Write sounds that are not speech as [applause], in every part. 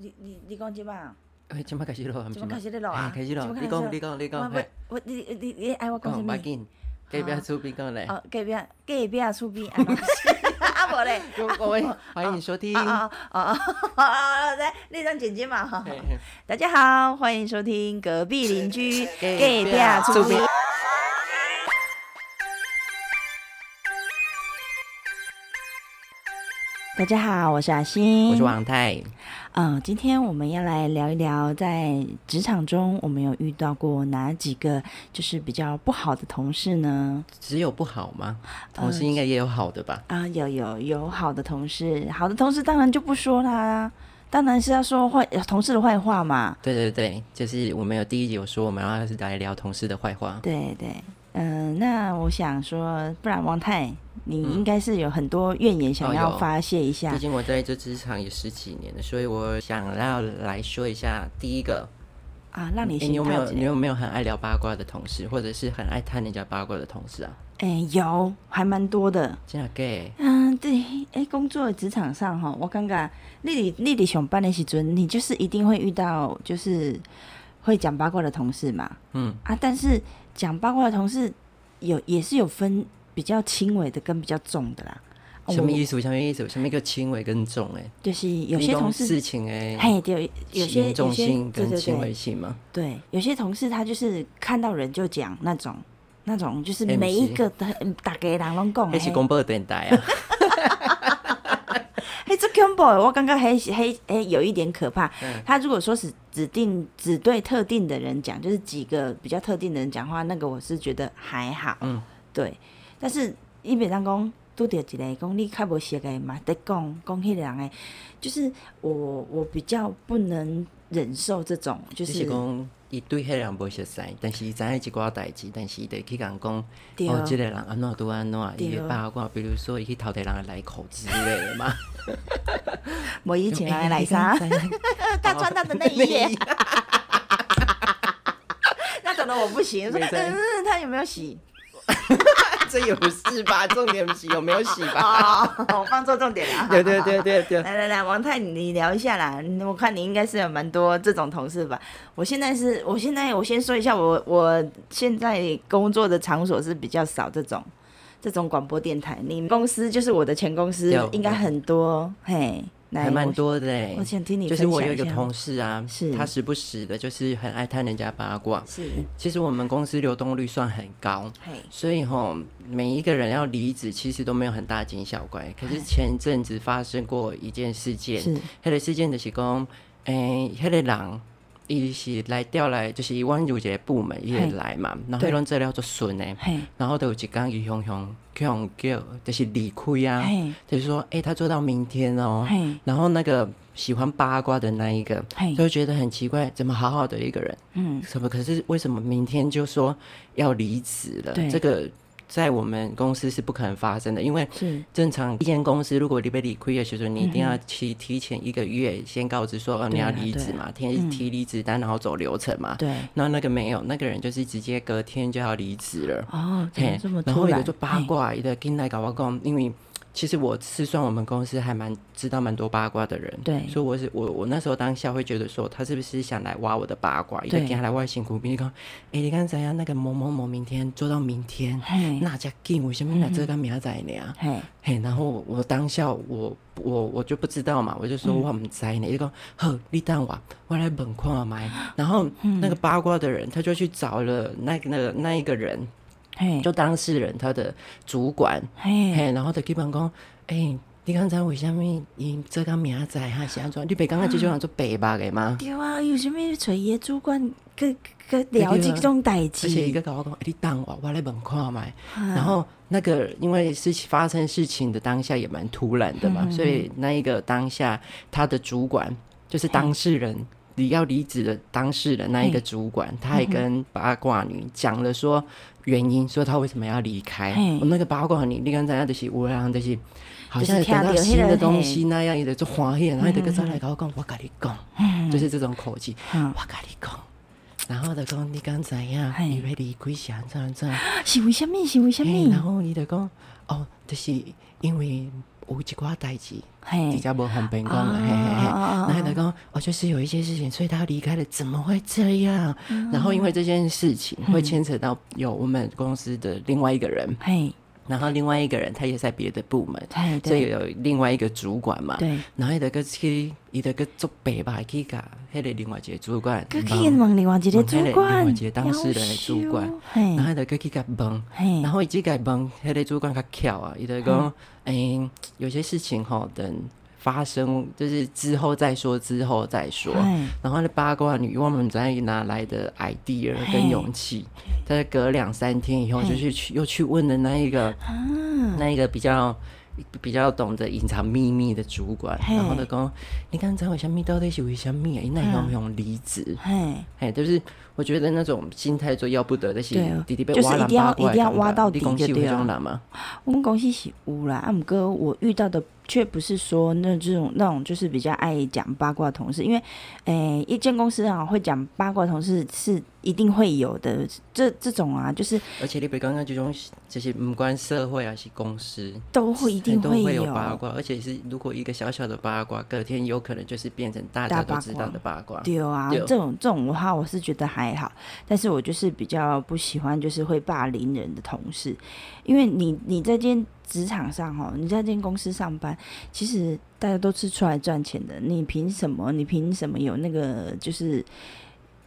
你你你讲即嘛？哎，即摆开始录，即摆开始咧录啊？开始录，你讲你讲你讲，我我你你你爱我讲啥物？别紧，隔壁厝边讲嘞。哦，隔壁隔壁厝边，啊 [laughs] [laughs] 无咧。各位欢迎收听。哦哦哦哦，来，你当姐姐嘛哈。大家好，欢迎收听隔壁邻居隔壁厝边。大家好，我是阿星，我是王太。嗯，今天我们要来聊一聊，在职场中我们有遇到过哪几个就是比较不好的同事呢？只有不好吗？同事应该也有好的吧？啊，有有有好的同事，好的同事当然就不说啦，当然是要说坏同事的坏话嘛。对对对，就是我们有第一集有说，我们要是来聊同事的坏话。对对。嗯，那我想说，不然王太，你应该是有很多怨言想要发泄一下。毕竟我在这职场也十几年了，所以我想要来说一下第一个啊，让你你有没有你有没有很爱聊八卦的同事，或者是很爱探人家八卦的同事啊？哎，有，还蛮多的。真的给？嗯，对，哎，工作职场上哈，我刚刚丽丽丽丽上班的时阵，你就是一定会遇到，就是会讲八卦的同事嘛。嗯啊，但是。讲八卦的同事有也是有分比较轻微的跟比较重的啦。什么意思？什么意思？什么一个轻微跟重？哎，就是有些同事事情哎，嘿，对，有些重心跟轻微性嘛？对，有些同事他就是看到人就讲那种那种，就是每一个的大家人拢讲，那是广播电台啊。[laughs] 嘿，这 combo 我刚刚还还还有一点可怕。他如果说是指定只对特定的人讲，就是几个比较特定的人讲话，那个我是觉得还好。嗯，对。但是一般上讲，拄着一个讲你较无熟的嘛，得讲讲迄个人诶，就是我我比较不能忍受这种，就是讲。伊对迄个人无熟悉，但是伊知影一寡代志，但是伊得去甲人讲，哦，即个人安怎拄安怎，伊会八卦，比如说伊去偷摕人的来口之类的嘛。无以前来来啥？[laughs] [laughs] 他穿他的内衣。[laughs] 那可能我不行，说嗯，他有没有洗？[laughs] 这有事吧？重点是有没有洗吧？我放错重点了。对对对对对。来来来，王太，你聊一下啦。我看你应该是有蛮多这种同事吧？我现在是，我现在我先说一下，我我现在工作的场所是比较少这种这种广播电台。你们公司就是我的前公司，应该很多嘿。还蛮多的嘞，我想听你就是我有一个同事啊，是他时不时的，就是很爱探人家八卦。是，其实我们公司流动率算很高，所以吼，每一个人要离职，其实都没有很大惊小怪。可是前阵子发生过一件事件，黑的事件的是讲，诶，黑个人。伊是来调来，就是伊阮有一个部门伊会来嘛，然后迄种资料做顺诶，然后都有一工伊雄雄雄叫，就是离开啊，就是说，诶，他做到明天哦，然后那个喜欢八卦的那一个，就觉得很奇怪，怎么好好的一个人，嗯，什么可是为什么明天就说要离职了？这个。在我们公司是不可能发生的，因为正常一间公司，如果你被理亏的时候，你一定要提提前一个月先告知说哦你要离职嘛，提提离职单，然后走流程嘛。对，那那个没有，那个人就是直接隔天就要离职了。哦，这么然后有个八卦，一个进来搞我讲，因为。其实我是算我们公司还蛮知道蛮多八卦的人，对，所以我是我我那时候当下会觉得说他是不是想来挖我的八卦，一个给他来外辛苦，比如讲，哎，你看怎样那个某某某明天做到明天，那家劲为什么来这个明仔呢？嘿，嘿，然后我当下我我我就不知道嘛，我就说我们在呢，一个呵，你等我，我来问看麦，然后那个八卦的人他就去找了那个那个那一个人。就当事人他的主管，嘿，然后他基本讲，哎，你刚才为什么伊这个名仔哈是安怎？你别刚刚就叫做白吧的吗？对啊，有什么找伊主管去去了解这种代志？而且一个跟我讲，你等我，我来问看嘛。然后那个因为事情发生事情的当下也蛮突然的嘛，所以那一个当下他的主管就是当事人。你要离职的当事人那一个主管，他也跟八卦女讲了说原因，说他为什么要离开。我那个八卦女，你刚才就是有人就是好像等到新的东西那样，一直做欢喜，然后这个再来跟我讲，我跟你讲，就是这种口气，我跟你讲。然后他讲你刚才呀，你会离开想这样这样，是为什么？是为什么？然后你就讲哦，就是因为。有一寡代志，比较不方便讲了，嘿嘿嘿。然后他讲，哦，就是有一些事情，所以他离开了，怎么会这样？然后因为这件事情会牵扯到有我们公司的另外一个人，嘿。然后另外一个人他也在别的部门，所以有另外一个主管嘛。对。然后伊得个去，伊得个做白吧，去甲迄个另外一个主管。去问另外一个主管。另外一个当事人的主管。然后得个去甲问。然后伊只甲问，迄个主管较巧啊，伊得讲，哎，有些事情吼等。发生就是之后再说，之后再说。然后那八卦女我们在哪来的 idea 跟勇气？在隔两三天以后，就是去又去问的那一个，那一个比较比较懂得隐藏秘密的主管。然后他讲：“你刚才为什么到底是为什么？那用不用离职？”哎，就是我觉得那种心态最要不得的，是弟弟被挖了八卦，你公司有这种人吗？我们公司是有啦，阿姆哥，我遇到的。却不是说那这种那种就是比较爱讲八卦同事，因为，诶，一间公司啊会讲八卦同事是一定会有的，这这种啊就是，而且你别刚刚这种这些不关社会还是公司都会一定会有八卦，而且是如果一个小小的八卦，隔天有可能就是变成大家都知道的八卦。对啊，这种这种的话我是觉得还好，但是我就是比较不喜欢就是会霸凌人的同事，因为你你在间。职场上哈，你在这间公司上班，其实大家都是出来赚钱的。你凭什么？你凭什么有那个就是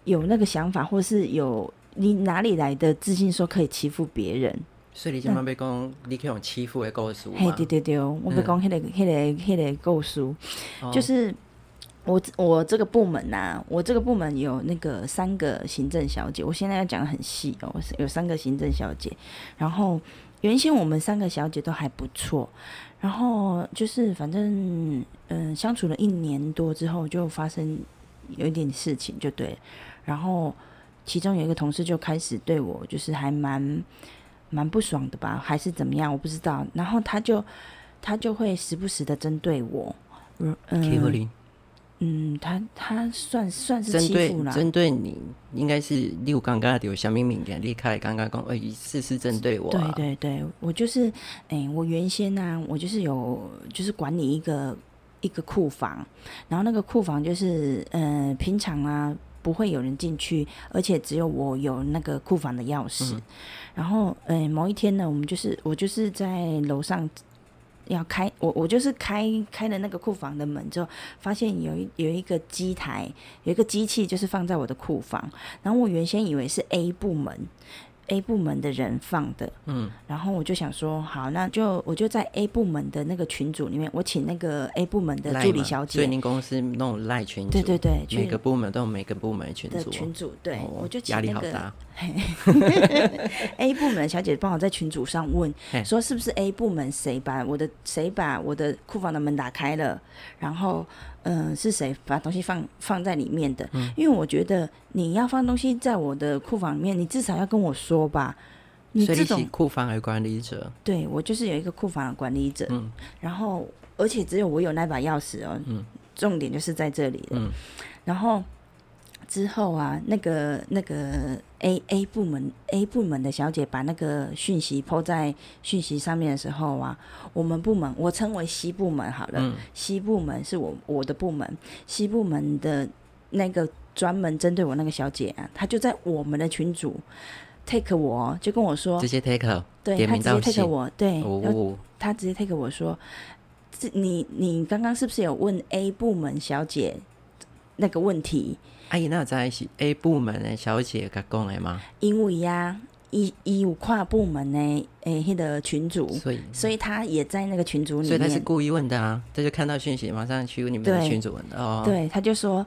有那个想法，或是有你哪里来的自信，说可以欺负别人？所以你今晚被讲，你可以用欺负的故事嘿，对对对，我被讲，迄个、迄个、迄个故事，就是我我这个部门呐，我这个部门有那个三个行政小姐，我现在要讲的很细哦，有三个行政小姐，然后。原先我们三个小姐都还不错，然后就是反正嗯相处了一年多之后，就发生有一点事情，就对。然后其中有一个同事就开始对我就是还蛮蛮不爽的吧，还是怎么样，我不知道。然后他就他就会时不时的针对我，嗯。嗯，他他算算是针对针对你，应该是六刚刚有小敏敏点离开，刚刚讲，哎，是是针对我。对对对，我就是，哎，我原先呢，我就是有就是管理一个一个库房，然后那个库房就是，呃，平常啊不会有人进去，而且只有我有那个库房的钥匙。然后，呃，某一天呢，我们就是我就是在楼上。要开我我就是开开了那个库房的门之后，发现有一有一个机台，有一个机器就是放在我的库房，然后我原先以为是 A 部门。A 部门的人放的，嗯，然后我就想说，好，那就我就在 A 部门的那个群组里面，我请那个 A 部门的助理小姐，所以您公司弄赖群组，对对对，每个部门都有每个部门群组，群组，对，我就压力好大。[laughs] A 部门小姐帮我在群组上问，说是不是 A 部门谁把我的谁把我的库房的门打开了，然后。嗯，是谁把东西放放在里面的？因为我觉得你要放东西在我的库房里面，你至少要跟我说吧。你这种库房的管理者，对我就是有一个库房的管理者。嗯，然后而且只有我有那把钥匙哦。嗯，重点就是在这里。嗯，然后。之后啊，那个那个 A A 部门 A 部门的小姐把那个讯息抛在讯息上面的时候啊，我们部门我称为西部门好了，西部门是我我的部门，西部门的那个专门针对我那个小姐啊，她就在我们的群组 take 我就跟我说直接 take 对他直接 take 我对，他直接 take 我说，这你你刚刚是不是有问 A 部门小姐那个问题？阿姨，那在一起 A 部门的小姐甲讲的吗？因为呀，一一有跨部门的诶，迄个群主，所以所以他也在那个群组里面。所以他是故意问的啊，他就看到讯息，马上去你们的群主问的哦。对，他就说，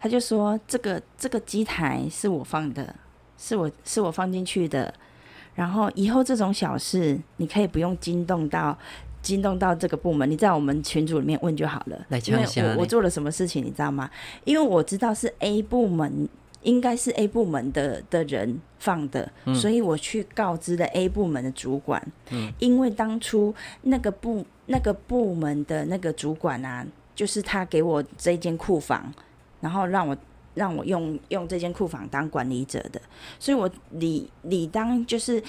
他就说这个这个机台是我放的，是我是我放进去的，然后以后这种小事你可以不用惊动到。惊动到这个部门，你在我们群组里面问就好了。因为我我做了什么事情，你知道吗？因为我知道是 A 部门，应该是 A 部门的的人放的，所以我去告知了 A 部门的主管。嗯，因为当初那个部那个部门的那个主管啊，就是他给我这间库房，然后让我让我用用这间库房当管理者的，所以我理理当就是。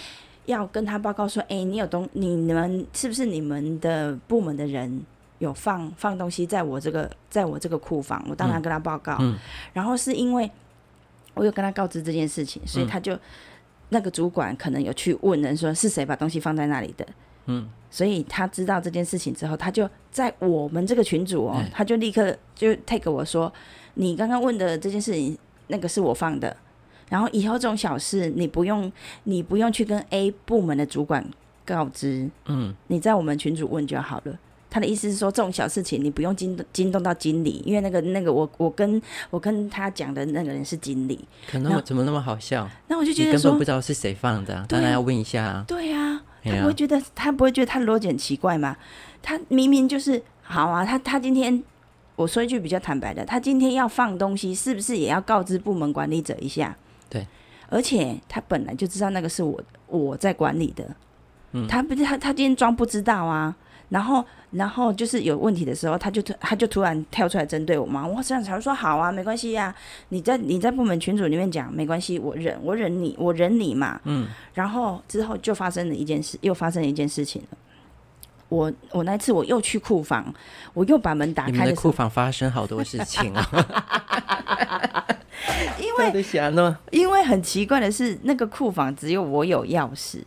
要跟他报告说，哎，你有东，你们是不是你们的部门的人有放放东西在我这个在我这个库房？我当然跟他报告。然后是因为我有跟他告知这件事情，所以他就那个主管可能有去问人说是谁把东西放在那里的。嗯，所以他知道这件事情之后，他就在我们这个群组哦，他就立刻就 take 我说，你刚刚问的这件事情，那个是我放的。然后以后这种小事，你不用你不用去跟 A 部门的主管告知，嗯，你在我们群主问就好了。他的意思是说，这种小事情你不用惊惊动到经理，因为那个那个我我跟我跟他讲的那个人是经理。可能我怎么那么好笑？那我就觉得根本不知道是谁放的，当然要问一下啊。对呀，他不会觉得他不会觉得他逻辑很奇怪吗？他明明就是好啊，他他今天我说一句比较坦白的，他今天要放东西，是不是也要告知部门管理者一下？对，而且他本来就知道那个是我我在管理的，嗯，他不是他他今天装不知道啊，然后然后就是有问题的时候，他就他就突然跳出来针对我嘛，我这样才说好啊，没关系呀，你在你在部门群组里面讲没关系，我忍我忍你我忍你嘛，嗯，然后之后就发生了一件事，又发生了一件事情了，我我那次我又去库房，我又把门打开，的库房发生好多事情啊。[laughs] [laughs] 因为因为很奇怪的是，那个库房只有我有钥匙，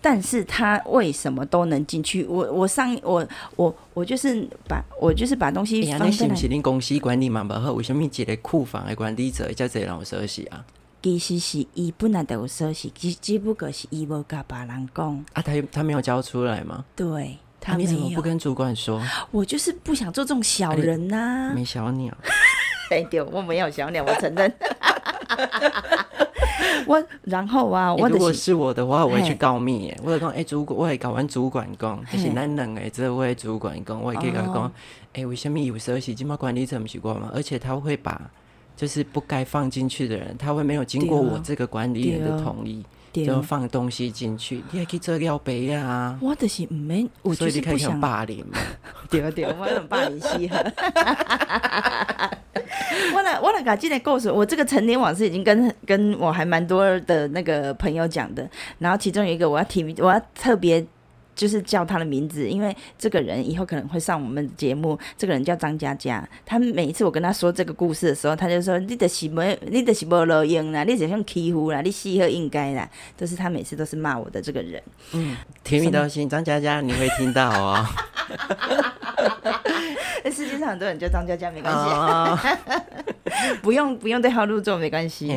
但是他为什么都能进去？我我上我我我就是把我就是把东西。那是不是恁公司管理嘛不好？为什么一个库房的管理者叫这人有休息啊？其实是伊本来都有休息，只只不过是伊无甲别人讲。啊，他他没有交出来吗？对，他你怎么不跟主管说？我就是不想做这种小人呐。没小鸟。对对，我没有小鸟，我承认。[laughs] 我然后啊，我如果是我的话，我会去告密。我讲，哎，主管，我会搞完主管讲，就是咱两个这位主管讲，我会跟他讲，哎，为什么有时候是金毛管理层不习惯嘛？而且他会把就是不该放进去的人，他会没有经过我这个管理人的同意。就放东西进去，你还可以做料杯啊！我就是唔免，我就是不想霸凌嘛。[laughs] 对对，我很霸凌西河。[laughs] 我来我来讲这个故事，我这个成年往事已经跟跟我还蛮多的那个朋友讲的，然后其中有一个我要提，我要特别。就是叫他的名字，因为这个人以后可能会上我们节目。这个人叫张佳佳，他每一次我跟他说这个故事的时候，他就说：“你的是没，你的是没录音啦，你只用欺负啦，你适合应该啦。”就是他每次都是骂我的这个人。嗯，甜蜜都心，张佳佳你会听到哦。[laughs] 世界上很多人叫张佳佳，没关系，[laughs] 不用不用对号入座，没关系。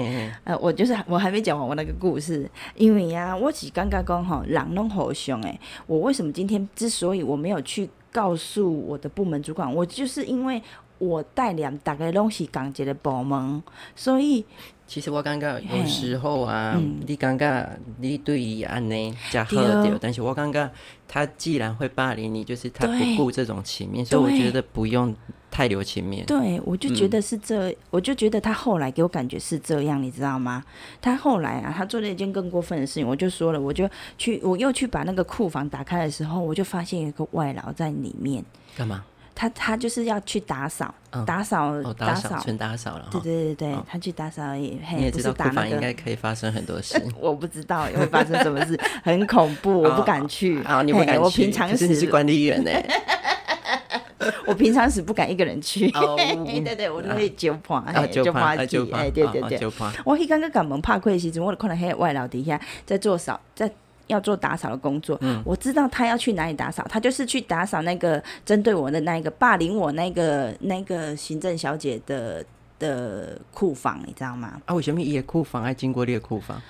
呃，我就是我还没讲完我那个故事，因为呀，我只刚刚讲哈，人拢好凶哎。我为什么今天之所以我没有去告诉我的部门主管，我就是因为我带两大概东西港姐的部门，所以。其实我感觉有时候啊，你感觉你对于安尼加好掉，但是我感觉他既然会霸凌你，就是他不顾这种情面，所以我觉得不用太留情面。对，我就觉得是这，我就觉得他后来给我感觉是这样，你知道吗？他后来啊，他做了一件更过分的事情，我就说了，我就去，我又去把那个库房打开的时候，我就发现有个外劳在里面。干嘛？他他就是要去打扫，打扫打扫全打扫了。对对对对，他去打扫也。你也知道库房应该可以发生很多事。[laughs] 我不知道会发生什么事，很恐怖，我不敢去。啊，你不敢去？我平常时是管理员呢。[laughs] 我平常时不敢一个人去。[laughs] 对对，我都会就怕，就怕就哎，对对对，我一刚刚赶门怕亏的时阵，我看到黑外老底下在做扫在。要做打扫的工作，我知道他要去哪里打扫，他就是去打扫那个针对我的那个霸凌我那个那个行政小姐的的库房，你知道吗？啊，为什么伊的库房爱经过你的库房？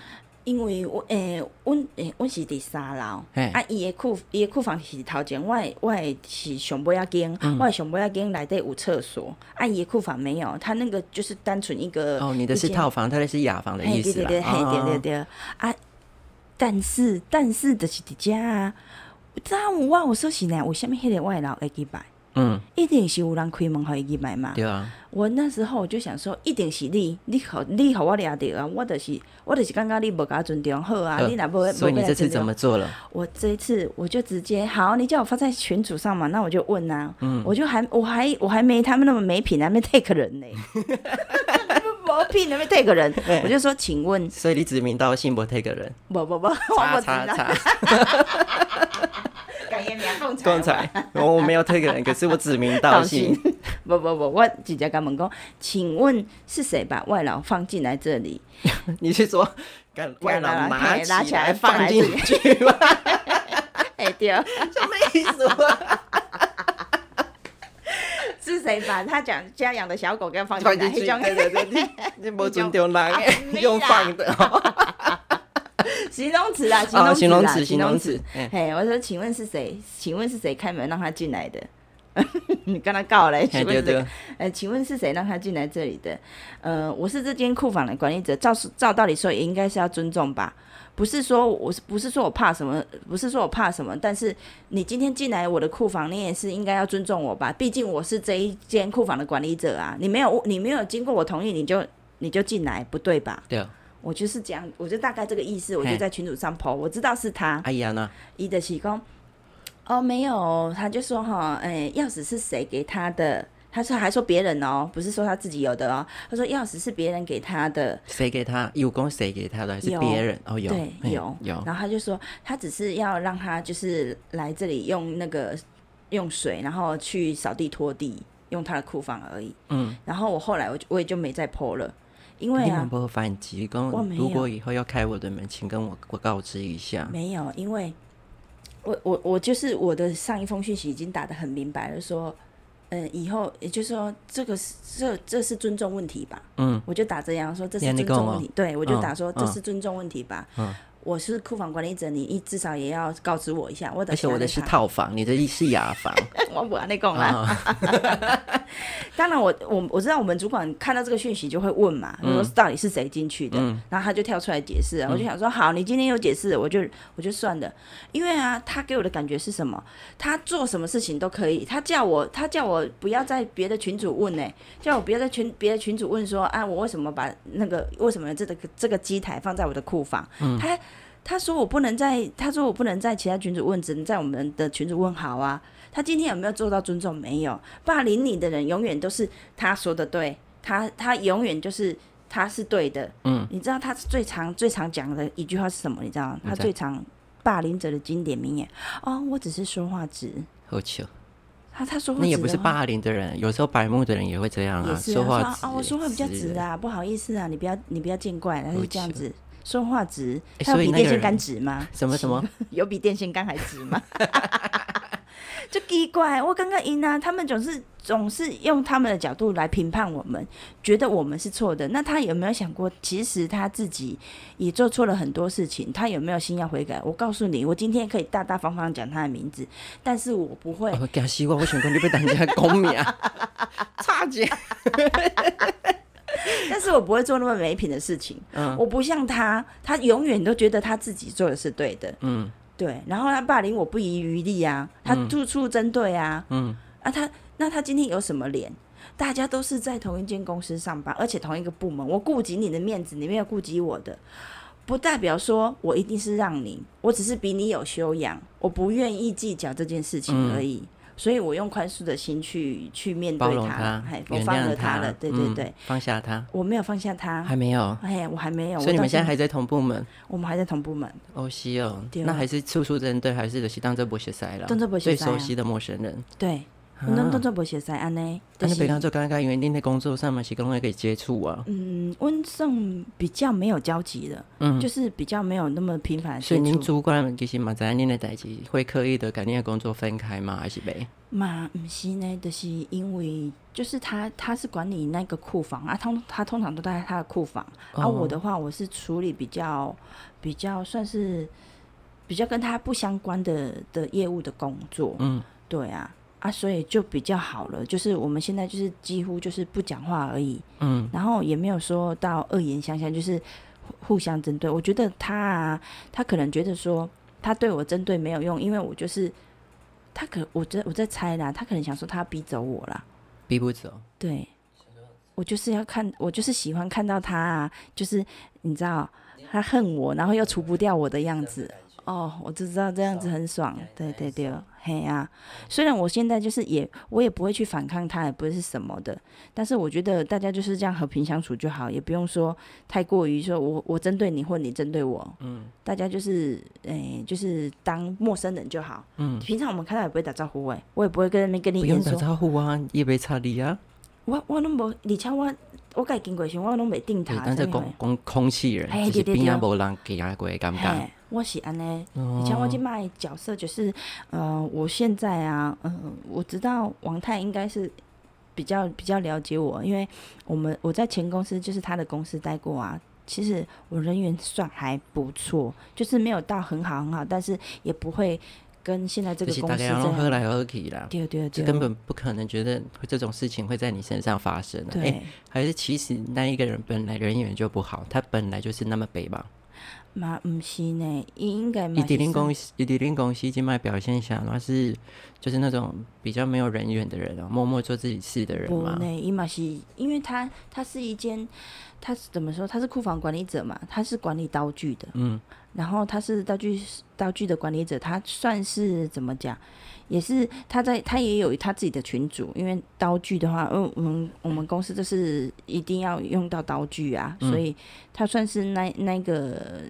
因为我诶，我诶，我是第三楼，啊，伊的库伊的库房是头前，我我是上尾一间，我上尾一间内底有厕所，啊，伊的库房没有，他那个就是单纯一个哦，你的是套房，他的是雅房的意思对对对对对啊。但是，但是就是伫遮啊，昨午我我说是呢，为什么迄个外劳会去买？嗯，一定是有人开门互伊去买嘛。对啊。我那时候我就想说，一定是你，你好，你好，我掠着啊，我就是我就是感觉你无甲尊重好啊，你若无，所以你这次怎么做了？我这一次我就直接好，你叫我发在群组上嘛，那我就问啊，嗯，我就还我还我还没他们那么没品，还没 take 人呢。无屁那边 take 人，[laughs] 我就说，请问，所以你指名道姓不 take 人？不不不，叉叉叉。感言名共共财，我没有 take 人，可是我指名道姓。不不不，我直接跟门工，请问是谁把外劳放进来这里？[laughs] 你是说外劳拿拿起来放进去吗？[laughs] 哎对，什么意思？是谁把他讲家养的小狗给放进去？对对对，你没尊重人，[laughs] 用放的。[laughs] 形容词啊，形容词，形容词。嘿，我说，请问是谁？请问是谁开门让他进来的？[laughs] 你跟他告嘞？请问这呃，请问是谁让他进来这里的？呃，我是这间库房的管理者，照照道理说也应该是要尊重吧？不是说我是不是说我怕什么？不是说我怕什么？但是你今天进来我的库房，你也是应该要尊重我吧？毕竟我是这一间库房的管理者啊！你没有你没有经过我同意，你就你就进来，不对吧？对啊。我就是这样，我就大概这个意思，我就在群主上 po，我知道是他。哎呀呢？伊的喜公，哦，没有，他就说哈，哎，钥匙是谁给他的？他说还说别人哦，不是说他自己有的哦。他说钥匙是别人给他的。谁给他？有公谁给他的？还是别人？哦，有，对，有有。然后他就说，他只是要让他就是来这里用那个用水，然后去扫地拖地，用他的库房而已。嗯。然后我后来我就我也就没再 po 了。因为啊，不反击，跟如果以后要开我的门，请跟我我告知一下。没有，因为我我我就是我的上一封讯息已经打的很明白了，说，嗯，以后也就是说，这个是这这是尊重问题吧？嗯，我就打这样说，这是尊重问题。对，我就打说这是尊重问题吧。嗯。我是库房管理者，你一至少也要告知我一下。我而且我的是套房，你的是雅房。[laughs] 我不跟你讲啦。[laughs] 当然，我我我知道我们主管看到这个讯息就会问嘛，说到底是谁进去的，然后他就跳出来解释。我就想说，好，你今天有解释，我就我就算了。因为啊，他给我的感觉是什么？他做什么事情都可以。他叫我，他叫我不要在别的群主问呢，叫我不要在群别的群主问说，啊，我为什么把那个为什么这个这个机台放在我的库房？他。他说我不能在，他说我不能在其他群主问，只能在我们的群主问好啊。他今天有没有做到尊重？没有，霸凌你的人永远都是他说的对，他他永远就是他是对的。嗯，你知道他最常最常讲的一句话是什么？你知道吗？他最常霸凌者的经典名言哦，我只是说话直。好巧。他他说那也不是霸凌的人，有时候白目的人也会这样啊，说话啊，我说话比较直啊，不好意思啊，你不要你不要见怪，他是这样子。说话直，他有比电线杆直吗？什么什么？[laughs] 有比电线杆还直吗？[laughs] 就奇怪，我刚刚赢啊，他们总是总是用他们的角度来评判我们，觉得我们是错的。那他有没有想过，其实他自己也做错了很多事情？他有没有心要悔改？我告诉你，我今天可以大大方方讲他的名字，但是我不会。我给希望，我想跟你被人家公名啊，[laughs] 差劲。[laughs] 但是我不会做那么没品的事情。嗯，我不像他，他永远都觉得他自己做的是对的。嗯，对。然后他霸凌我不遗余力啊，他处处针对啊。嗯，啊，他那他今天有什么脸？大家都是在同一间公司上班，而且同一个部门，我顾及你的面子，你没有顾及我的，不代表说我一定是让你，我只是比你有修养，我不愿意计较这件事情而已。所以我用宽恕的心去去面对他，我放了他了，对对对，放下他，我没有放下他，还没有，哎，我还没有，所以你们现在还在同部门，我们还在同部门，哦，西哦，那还是处处针对，还是有些当这不学塞了，当这不最熟悉的陌生人，对。能当做不写在安呢？但是平常做刚刚因为你在工作上嘛，是跟我可以接触啊。嗯，温胜比较没有交集的，嗯，就是比较没有那么频繁。所以您主管其实嘛，在您的代际会刻意的跟您的工作分开吗？还是没？嘛，不是呢，就是因为就是他他是管理那个库房啊，通他通常都在他的库房。而我的话，我是处理比较比较算是比较跟他不相关的的业务的工作。嗯，对啊。啊，所以就比较好了，就是我们现在就是几乎就是不讲话而已，嗯，然后也没有说到恶言相向，就是互相针对。我觉得他啊，他可能觉得说他对我针对没有用，因为我就是他可我在我在猜啦，他可能想说他逼走我啦，逼不走，对，我就是要看，我就是喜欢看到他啊，就是你知道他恨我，然后又除不掉我的样子。哦，我就知道这样子很爽，对对对，嘿啊！虽然我现在就是也，我也不会去反抗他，也不是什么的，但是我觉得大家就是这样和平相处就好，也不用说太过于说我我针对你或你针对我，嗯，大家就是诶，就是当陌生人就好，嗯，平常我们看到也不会打招呼，哎，我也不会跟人跟你不用打招呼啊，也没差你啊，我我拢无，而且我。我该经过时，我拢袂定他。但是空空空气人，就是边啊无人给啊鬼尴尬。我是安尼，以前我今卖角色就是，呃，我现在啊，嗯，我知道王太应该是比较比较了解我，因为我们我在前公司就是他的公司待过啊。其实我人缘算还不错，就是没有到很好很好，但是也不会。跟现在这个公司这样，喝来喝去啦，对对对，根本不可能觉得这种事情会在你身上发生。对，还是其实那一个人本来人缘就不好，他本来就是那么北吧？嘛，毋是呢，伊应该。伊迪林公司，伊迪林公司即卖表现下，那是就是那种比较没有人缘的人啊，默默做自己事的人嘛。不呢，伊嘛是，因为他他是一间，他是怎么说？他是库房管理者嘛，他是管理刀具的。嗯。然后他是道具道具的管理者，他算是怎么讲？也是他在他也有他自己的群组，因为刀具的话，嗯，我们我们公司就是一定要用到刀具啊，所以他算是那那个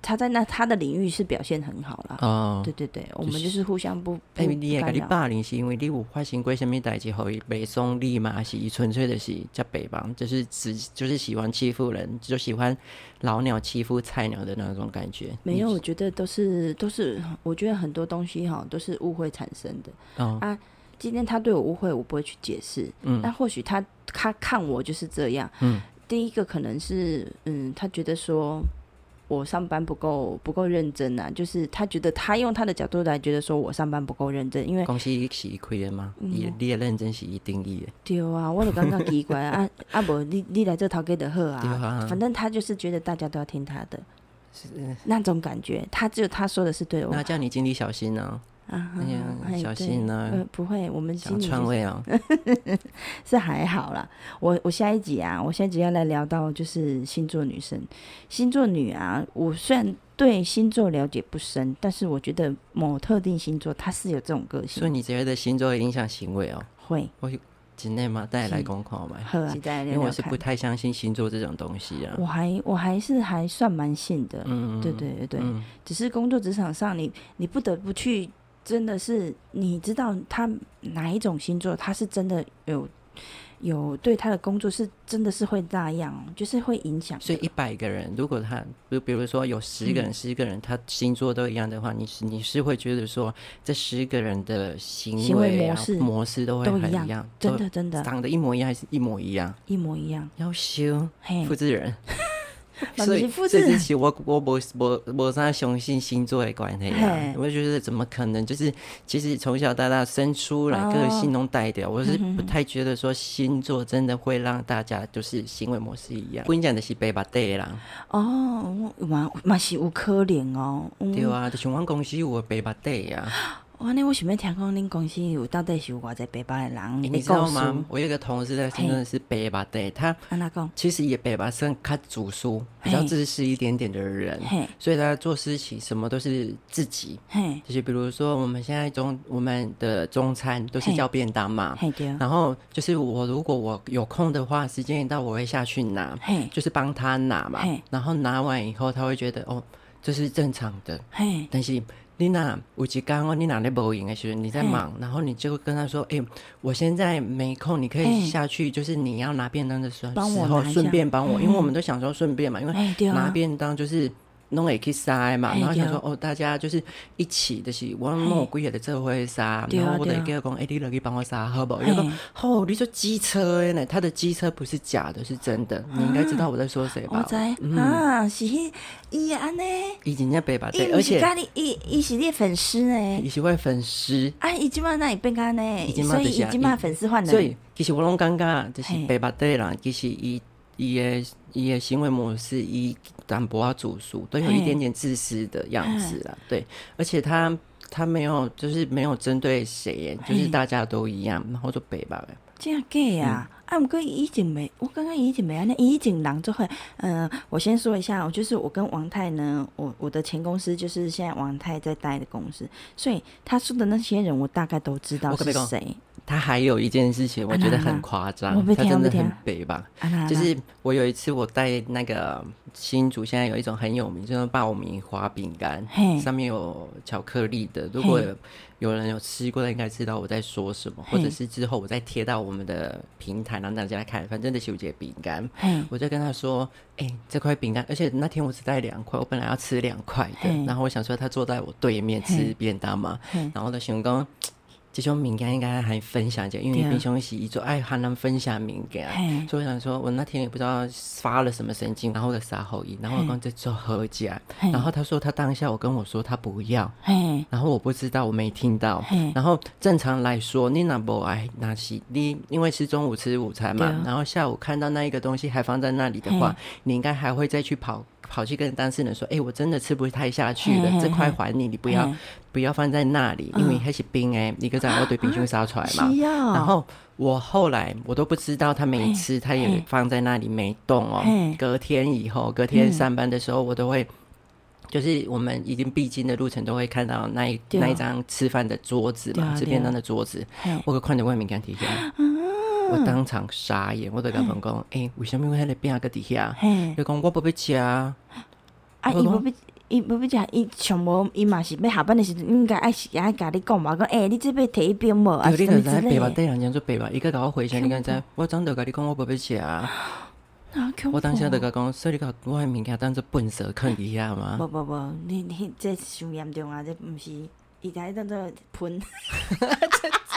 他在那他的领域是表现很好了。哦，对对对，我们就是互相不哎，你也跟你霸凌是因为你有发生过什么代志，后被送礼嘛？是纯粹的是叫北方，就是只就是喜欢欺负人，就喜欢老鸟欺负菜鸟的那种感觉。没有，我觉得都是都是，我觉得很多东西哈都是误会产生。真的啊！今天他对我误会，我不会去解释。嗯，那或许他他看我就是这样。嗯，第一个可能是嗯，他觉得说我上班不够不够认真啊，就是他觉得他用他的角度来觉得说我上班不够认真，因为公司是亏的吗？你你也认真是一定义的。对啊，我就刚刚奇怪啊 [laughs] 啊！不，你你来这讨给的好啊，反正他就是觉得大家都要听他的，是那种感觉。他只有他说的是对的，那叫你经理小心呢。啊，小心呢！呃，不会，我们经理川位啊，[laughs] 是还好啦。我我下一集啊，我下一集要来聊到就是星座女生，星座女啊。我虽然对星座了解不深，但是我觉得某特定星座它是有这种个性。所以你觉得星座会影响行为哦？会。我今天嘛带来公考嘛，因为我是不太相信星座这种东西啊。我还我还是还算蛮信的，嗯对对对对。只是工作职场上，你你不得不去。真的是，你知道他哪一种星座，他是真的有有对他的工作是真的是会那样，就是会影响。所以一百个人，如果他，比比如说有十个人，十个人他星座都一样的话，你是你是会觉得说这十个人的行为模式模式都会很一样，真的真的长得一模一样还是一模一样？一模一样，要修复制人。[laughs] [laughs] 所以这之前我我无无无啥相信星座的关系啊，我觉得怎么可能？就是其实从小到大生出来个性都带掉，我是不太觉得说星座真的会让大家就是行为模式一样。我跟你讲的是白白对啦。哦，嘛嘛是有可怜哦。对啊，就像我公司有白白对呀。哇！那我想要听讲恁公司有到底是有偌济北巴的人？你知道吗？我有一个同事在深圳是北巴的，他其实也北巴是看主书，比较自私一点点的人，所以他做事情什么都是自己。就是比如说，我们现在中我们的中餐都是叫便当嘛，然后就是我如果我有空的话，时间一到我会下去拿，就是帮他拿嘛。然后拿完以后，他会觉得哦，这是正常的。但是。你娜有一刚哦，你哪里无闲的时候，你在忙，然后你就跟他说：“哎，我现在没空，你可以下去，就是你要拿便当的时候，顺便帮我，因为我们都想说顺便嘛，因为拿便当就是。”弄也可以塞嘛，然后想说哦，大家就是一起就是，我弄几下的这会杀，然后我得跟他讲，哎，你来去帮我杀好不好？他说哦，你说机车呢？他的机车不是假的，是真的。你应该知道我在说谁吧？啊，是伊安呢？伊真正白吧对，而且伊伊是你粉丝呢？伊是我粉丝啊！伊今晚那里变干呢？所以伊今晚粉丝换了。所以其实我拢感觉，就是白白对啦，其实伊伊的伊的行为模式伊。但不要煮熟，都有一点点自私的样子啊。对，而且他他没有，就是没有针对谁，就是大家都一样，然后就背吧。这样 gay 啊？啊，毋过以前没，我刚刚以前没啊，那，以前人就会，嗯，我先说一下，我就是我跟王太呢，我我的前公司就是现在王太在待的公司，所以他说的那些人，我大概都知道是谁。他还有一件事情，我觉得很夸张，他真的很北吧？就是我有一次我带那个新竹，现在有一种很有名，就是爆米花饼干，上面有巧克力的。如果有人有吃过的，应该知道我在说什么，或者是之后我再贴到我们的平台让大家看。反正的修杰饼干，我就跟他说：“哎，这块饼干，而且那天我只带两块，我本来要吃两块的。然后我想说他坐在我对面吃便当嘛，然后的熊公。”这种敏感应该还分享一下，因为平常时一做爱还能分享敏感，所以我想说，我那天也不知道发了什么神经，然后的撒后音，然后我刚在做合家，然后他说他当下我跟我说他不要，然后我不知道我没听到，然后正常来说你那不爱那是你因为是中午吃午餐嘛，然后下午看到那一个东西还放在那里的话，你应该还会再去跑。跑去跟当事人说：“哎，我真的吃不太下去了，这块还你，你不要不要放在那里，因为还是冰哎，一个在要对冰箱烧出来嘛。然后我后来我都不知道他没吃，他也放在那里没动哦。隔天以后，隔天上班的时候，我都会就是我们已经必经的路程，都会看到那一那一张吃饭的桌子嘛，吃便当的桌子，我可看到外面看底下。”我当场傻眼，我就甲问讲，诶，为什么会喺你饼个底下？伊讲我不要吃啊！啊，伊不要，伊不要吃，伊上无，伊嘛是要下班的时阵，应该爱是爱甲你讲嘛，讲诶，你这边摕一边无啊？什么之类。白吧，对人讲做白吧，伊个甲我回声，你敢知？我真着甲你讲，我不要吃啊！我当下就甲讲，所以你甲我物件当做粪扫坑底下嘛？不不不，你你这伤严重啊！这毋是。伊在当做喷，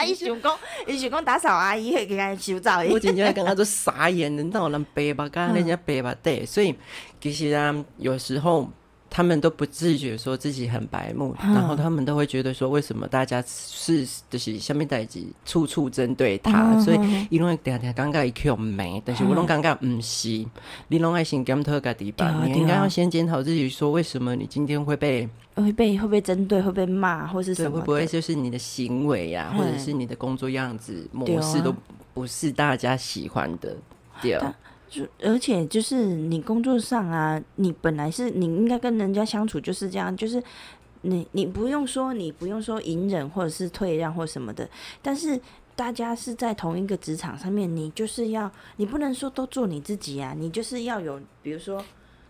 伊想讲，伊想讲打扫阿姨会给他洗澡。我真正感觉做傻眼，难道人白吧？刚刚人家白吧？对，所以其实啊，有时候。他们都不自觉说自己很白目，然后他们都会觉得说，为什么大家是就是下面代际处处针对他？所以因为等下刚刚一 Q 没，但是我拢感觉唔是，你拢爱先检讨个地方，你应该要先检讨自己，说为什么你今天会被会被会被针对，会被骂，或是什么？会不会就是你的行为呀，或者是你的工作样子模式都不是大家喜欢的？对。就而且就是你工作上啊，你本来是你应该跟人家相处就是这样，就是你你不用说你不用说隐忍或者是退让或什么的，但是大家是在同一个职场上面，你就是要你不能说都做你自己啊，你就是要有比如说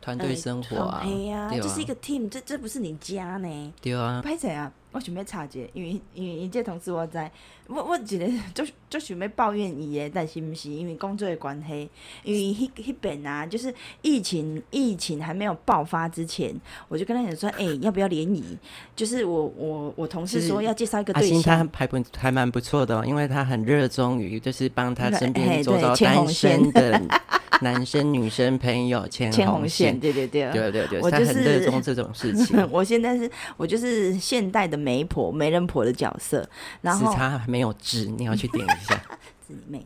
团队生活啊，对啊，这是一个 team，这这不是你家呢，对啊，拍谁啊？我想要插一因为因为一届同事我在，我我一个就就想要抱怨伊诶，但是毋是因为工作的关系，因为迄迄边啊，就是疫情疫情还没有爆发之前，我就跟他讲说，哎，要不要联谊？就是我我我同事说要介绍一个对象，他还不还蛮不错的，因为他很热衷于就是帮他身边做到单身的。[laughs] 男生女生朋友牵红线，对对对，对对对，我就是很热衷这种事情。我现在是我就是现代的媒婆、媒人婆的角色，然后他还没有痣，你要去点一下。[laughs] 自己妹，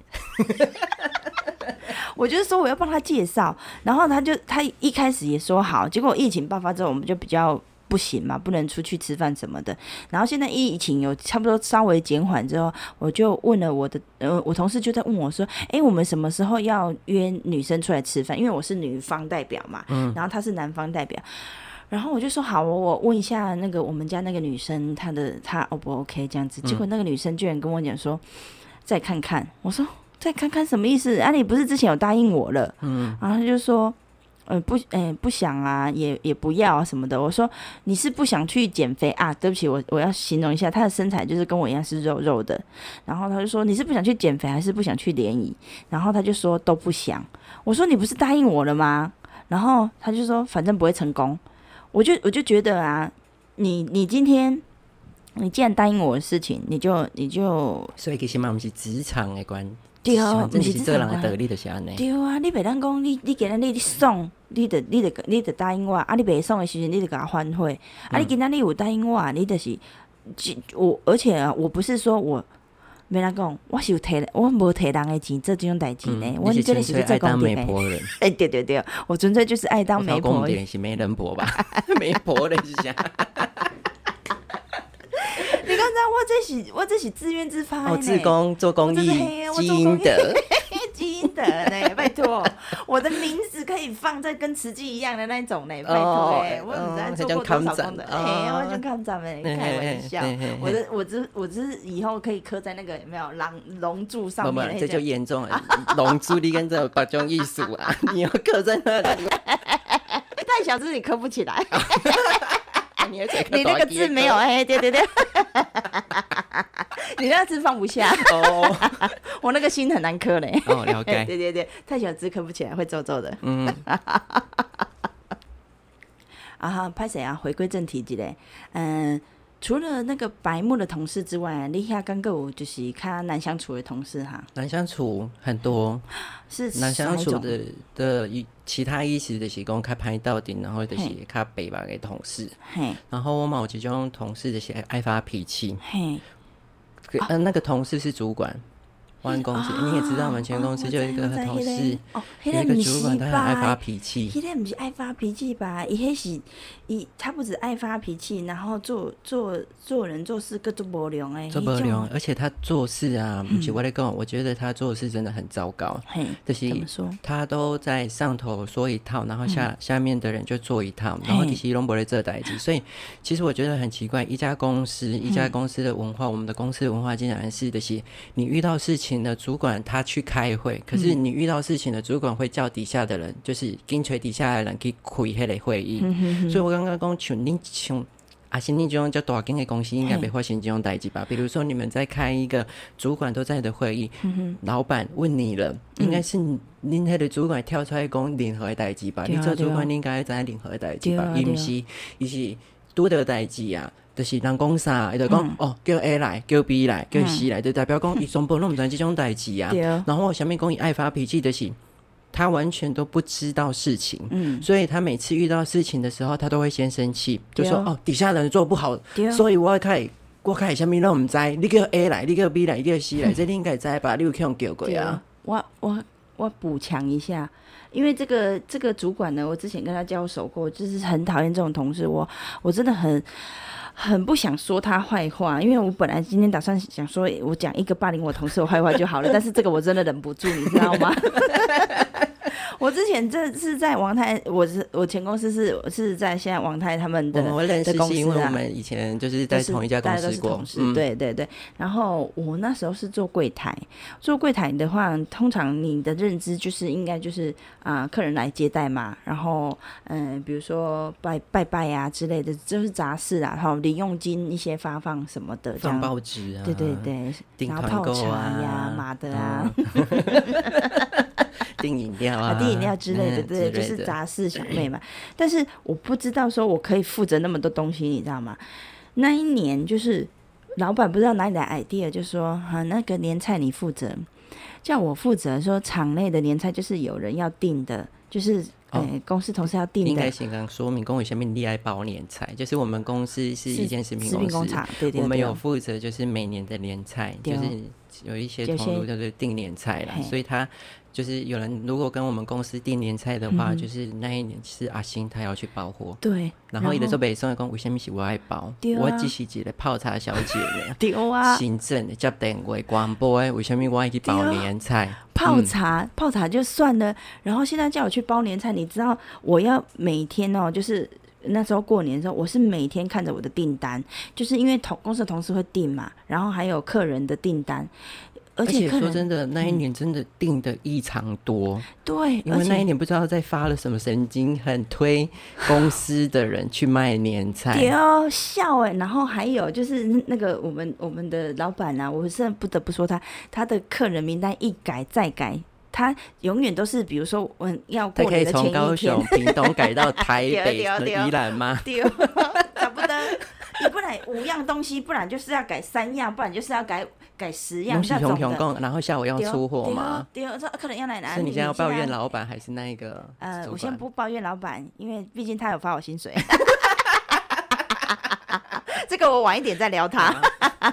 [laughs] 我就是说我要帮他介绍，然后他就他一开始也说好，结果疫情爆发之后，我们就比较。不行嘛，不能出去吃饭什么的。然后现在疫情有差不多稍微减缓之后，我就问了我的呃，我同事就在问我说：“哎，我们什么时候要约女生出来吃饭？因为我是女方代表嘛，嗯，然后他是男方代表。然后我就说好，我我问一下那个我们家那个女生，她的她 O 不 OK 这样子？结果那个女生居然跟我讲说再看看。我说再看看什么意思？啊，你不是之前有答应我了？嗯，然后他就说。呃不，呃不想啊，也也不要啊什么的。我说你是不想去减肥啊？对不起，我我要形容一下，他的身材就是跟我一样是肉肉的。然后他就说你是不想去减肥，还是不想去联谊？然后他就说都不想。我说你不是答应我了吗？然后他就说反正不会成功。我就我就觉得啊，你你今天你既然答应我的事情，你就你就所以其实嘛，我们是职场的关。对啊，毋是做人的道理就是安尼。对啊，你袂当讲你你今仔日你爽，你得你得你得答应我，啊你袂爽的时阵，你得甲我反悔。啊你今仔日有答应我，你就是，我而且啊，我不是说我没人讲，我是有摕，我无提人的钱做这种代志呢。我是纯粹爱当媒婆人。[laughs] 哎，对对对，我纯粹就是爱当媒婆。是媒人婆吧？[laughs] [laughs] 媒婆人是啥？你讲我这是我这是自愿自发哦，自工做公益基因的。[laughs] 基因的呢？[laughs] 拜托，我的名字可以放在跟慈济一样的那种呢？拜托，哎，我只在做过多少功德？哎，我就看咱们开玩笑，我的，我只，我只是以后可以刻在那个有没有狼龙柱上面？这就严重了，[laughs] 龙柱你跟这各种艺术啊，你要刻在那里，太小字你刻不起来。你那个字没有哎，对对对，[laughs] 你那个字放不下哦，[laughs] 我那个心很难磕嘞。哦，了解。[laughs] 对对对，太小字磕不起来，会皱皱的。嗯。啊，拍谁啊？回归正题，之类？嗯。除了那个白目的同事之外，你遐刚够就是看难相处的同事哈。难相处很多，[gasps] 是难相处的的一其他意思就是讲开拍到顶，然后就是较北吧的同事。嘿，然后我某几种同事就是爱发脾气。嘿，呃，那个同事是主管。万公司，你也知道，我们前公司就有一个同事，有一个主管，他很爱发脾气。他那不是爱发脾气吧？一开始，一他不止爱发脾气，然后做做做人做事各种不良哎，做不良，而且他做事啊，不是我来讲，我觉得他做事真的很糟糕。嘿，就是他都在上头说一套，然后下下面的人就做一套，然后其实拢不会这代志。所以，其实我觉得很奇怪，一家公司，一家公司的文化，我们的公司文化竟然是这些，你遇到事情。的主管他去开会，可是你遇到事情的主管会叫底下的人，就是跟随底下的人去开迄个会议。所以我刚刚讲，像恁像啊，像你这种叫大间的公司，应该没发生这种代志吧？比如说你们在开一个主管都在的会议，老板问你了，应该是恁迄个主管跳出来讲任何的代志吧？你做主管应该在任何的代志吧？伊毋是，伊是拄着代志啊。就是人讲啥，伊就讲哦，叫 A 来，叫 B 来，叫 C 来，就代表讲伊全部拢毋知即种代志啊。[laughs] 然后下面讲伊爱发脾气的是，他完全都不知道事情，嗯，所以他每次遇到事情的时候，他都会先生气，就说哦，底下人做不好，所以我要开我开下面拢毋知，你叫 A 来，你叫 B 来，你叫 C 来，这你应该知吧？你有去用叫过啊？我我我补强一下，因为这个这个主管呢，我之前跟他交手过，就是很讨厌这种同事，我我真的很。很不想说他坏话，因为我本来今天打算想说，我讲一个霸凌我同事的坏话就好了，但是这个我真的忍不住，你知道吗？[laughs] [laughs] 我之前这是在王太，我是我前公司是是在现在王太他们的我认识是因为我们以前就是在同一家公司过，对对对。然后我那时候是做柜台，做柜台的话，通常你的认知就是应该就是啊，客人来接待嘛，然后嗯，比如说拜拜拜呀之类的，就是杂事啊，然后零用金一些发放什么的，放报纸啊，对对对，然后泡茶呀、马的啊。[laughs] 订饮料啊，订饮料之类的，对，就是杂事小妹嘛。但是我不知道说我可以负责那么多东西，你知道吗？那一年就是老板不知道哪里来 idea，就说哈，那个年菜你负责，叫我负责说场内的年菜就是有人要订的，就是呃公司同事要订的。应该先刚说明公司下面厉害包年菜，就是我们公司是一件食品工厂，对对，我们有负责就是每年的年菜，就是有一些投入就是订年菜啦，所以他。就是有人如果跟我们公司订年菜的话，就是那一年是阿星他要去包货，对。然后有的时候北送来讲，为什么是我爱包？我只是一个泡茶小姐呢。[laughs] 对啊。行政的接电话广播诶，为什么我爱去包年菜？泡茶泡茶就算了，然后现在叫我去包年菜，你知道我要每天哦，就是那时候过年的时候，我是每天看着我的订单，就是因为同公司的同事会订嘛，然后还有客人的订单。而且说真的，那一年真的订的异常多。对，因为那一年不知道在发了什么神经，很推公司的人去卖年菜。屌笑哎！然后还有就是那个我们我们的老板啊，我现在不得不说他，他的客人名单一改再改，他永远都是比如说我要过年的前一天，高雄、屏东改到台北 [laughs] 宜兰吗？丢，[laughs] 找不得。你不然五样东西，不然就是要改三样，不然就是要改。改十样那种的，然后下午要出货嘛？对，这可能要来拿。是你现在要抱怨老板还是那一个？呃，我先不抱怨老板，因为毕竟他有发我薪水。[laughs] 这个我晚一点再聊他。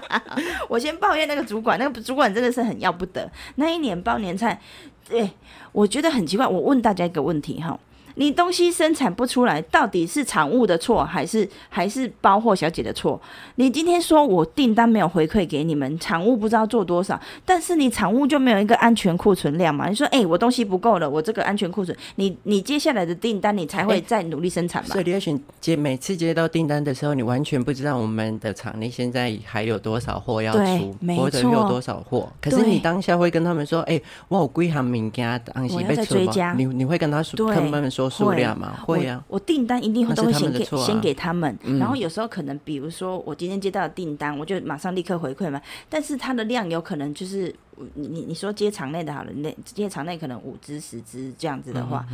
[laughs] 我先抱怨那个主管，那个主管真的是很要不得。那一年包年菜，对我觉得很奇怪。我问大家一个问题哈，你东西生产不出来，到底是产物的错，还是还是包货小姐的错？你今天说我订单没有回馈给你们，产物不知道做多少，但是你产物就没有一个安全库存量嘛？你说，哎，我东西不够了，我这个安全库存，你你接下来的订单你才会再努力生产嘛？所以李选接每次接到订单的时候，你完全不知道我们的厂内现在还有多少货要出，或者有多少货。可是你当下会跟他们说，哎，我有归行物件东西被追加，你你会跟他说，跟他们说数量嘛？会啊，我订单一定会都会先给先给他们，然后有时候可能比如说我今天接到的订单，我就马上立刻回馈嘛。但是它的量有可能就是你你你说接场内的好了，那接场内可能五只十只这样子的话，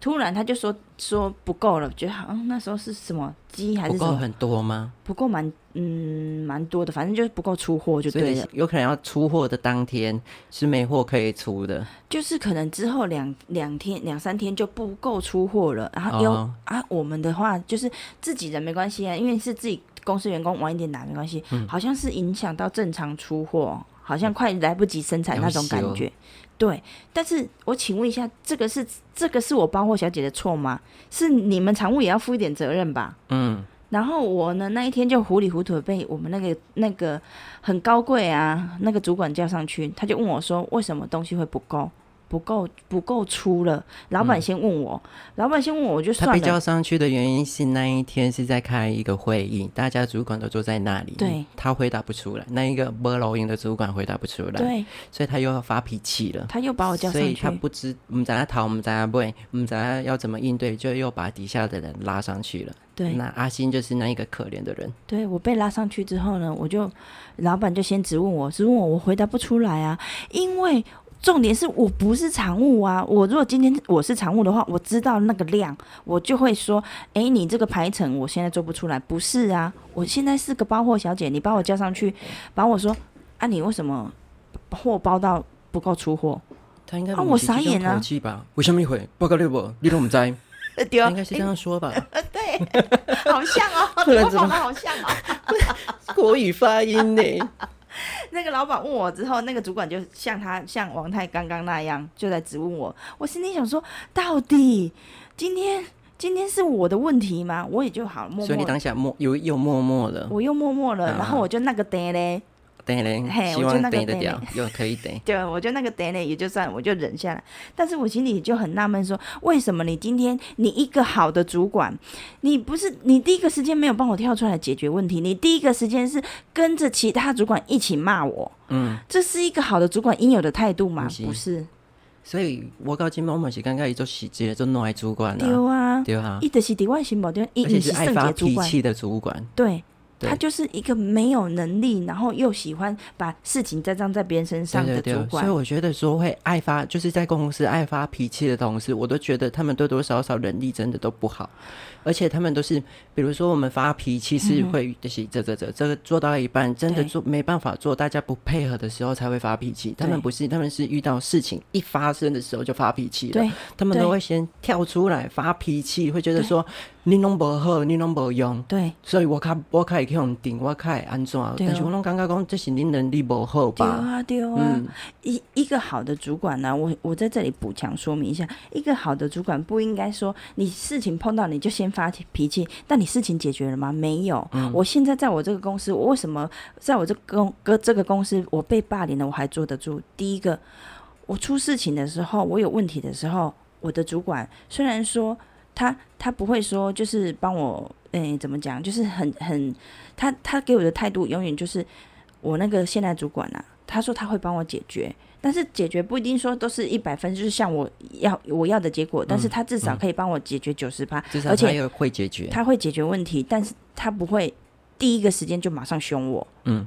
突然他就说说不够了，觉得好像那时候是什么鸡还是不够很多吗？不够蛮嗯蛮多的，反正就是不够出货就对了。有可能要出货的当天是没货可以出的，就是可能之后两两天两三天就不够出货了。然后有啊，我们的话就是自己人没关系啊，因为是自己。公司员工晚一点拿没关系，好像是影响到正常出货，好像快来不及生产那种感觉。对，但是我请问一下，这个是这个是我包货小姐的错吗？是你们常务也要负一点责任吧？嗯。然后我呢那一天就糊里糊涂被我们那个那个很高贵啊那个主管叫上去，他就问我说，为什么东西会不够？不够不够粗了，老板先问我，老板先问我，我就算了。他被叫上去的原因是那一天是在开一个会议，大家主管都坐在那里，对，他回答不出来，那一个波罗音的主管回答不出来，对，所以他又要发脾气了，他又把我叫上去，所以他不知我们在那逃，我们在那问，我们在那要怎么应对，就又把底下的人拉上去了。对，那阿星就是那一个可怜的人。对我被拉上去之后呢，我就老板就先质问我，质问我，我回答不出来啊，因为。重点是我不是常务啊！我如果今天我是常务的话，我知道那个量，我就会说：哎，你这个排程我现在做不出来。不是啊，我现在是个包货小姐，你把我叫上去，把我说：啊，你为什么货包到不够出货？他应该啊，我傻眼了。为什么会报告六不？你都不在？[laughs] 对应该是这样说吧？[laughs] 对，[laughs] 好像哦，模仿的好像哦，国语发音呢。[laughs] 那个老板问我之后，那个主管就像他像王太刚刚那样，就在质问我。我心里想说，到底今天今天是我的问题吗？我也就好默默。所以你当下默又又默默了，我又默默了，然后我就那个呆嘞。等嘞，希望等得掉，又可以等。对，我就那个等嘞，也就算，我就忍下来。但是我心里就很纳闷，说为什么你今天你一个好的主管，你不是你第一个时间没有帮我跳出来解决问题，你第一个时间是跟着其他主管一起骂我。嗯，这是一个好的主管应有的态度吗？不是。所以我到今我们是刚刚一做细节，做弄来主管对啊，对啊，一的是底外心保对，一是爱发脾气的主管，对。他就是一个没有能力，然后又喜欢把事情栽赃在别人身上的主管。所以我觉得说会爱发，就是在公司爱发脾气的同事，我都觉得他们多多少少能力真的都不好。而且他们都是，比如说我们发脾气是会就是这这这这个做到一半，真的做没办法做，大家不配合的时候才会发脾气。他们不是，他们是遇到事情一发生的时候就发脾气了。他们都会先跳出来发脾气，会觉得说你拢无好，你拢无用。对，所以我较我较会去用顶，我较会安怎？但是我拢感觉讲，这是你能力无好吧？对啊，对啊。一一个好的主管呢，我我在这里补强说明一下，一个好的主管不应该说你事情碰到你就先。发脾气，但你事情解决了吗？没有。我现在在我这个公司，我为什么在我这公哥这个公司，我被霸凌了，我还坐得住？第一个，我出事情的时候，我有问题的时候，我的主管虽然说他他不会说，就是帮我，诶，怎么讲？就是很很，他他给我的态度永远就是我那个现在主管啊，他说他会帮我解决。但是解决不一定说都是一百分，就是像我要我要的结果。但是他至少可以帮我解决九十八，而且会解决，他会解决问题，但是他不会第一个时间就马上凶我。嗯，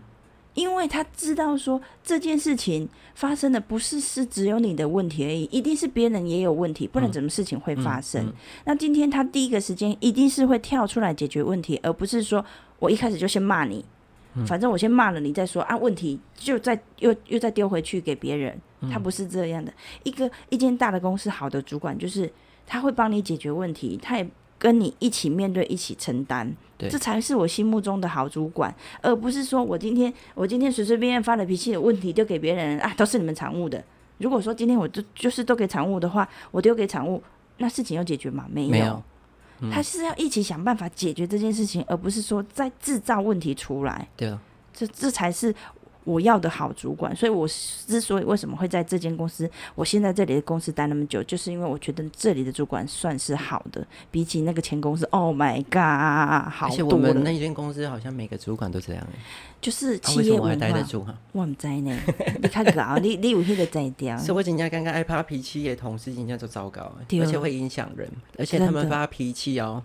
因为他知道说这件事情发生的不是是只有你的问题而已，一定是别人也有问题，不然怎么事情会发生？那今天他第一个时间一定是会跳出来解决问题，而不是说我一开始就先骂你。反正我先骂了你再说啊，问题就再又又再丢回去给别人，他不是这样的。一个一间大的公司，好的主管就是他会帮你解决问题，他也跟你一起面对，一起承担，这才是我心目中的好主管，而不是说我今天我今天随随便便发了脾气的问题丢给别人啊，都是你们常务的。如果说今天我就就是都给常务的话，我丢给常务，那事情要解决吗？没有，他是要一起想办法解决这件事情，而不是说再制造问题出来。对啊，这这才是。我要的好主管，所以我之所以为什么会在这间公司，我现在这里的公司待那么久，就是因为我觉得这里的主管算是好的，比起那个前公司，Oh my God，好多了。我们那间公司好像每个主管都这样，就是企业文化。我唔知呢，你看搞，你你有那个在掉。是我今天刚刚爱发脾气的同事，今天就糟糕，而且会影响人，而且他们发脾气哦。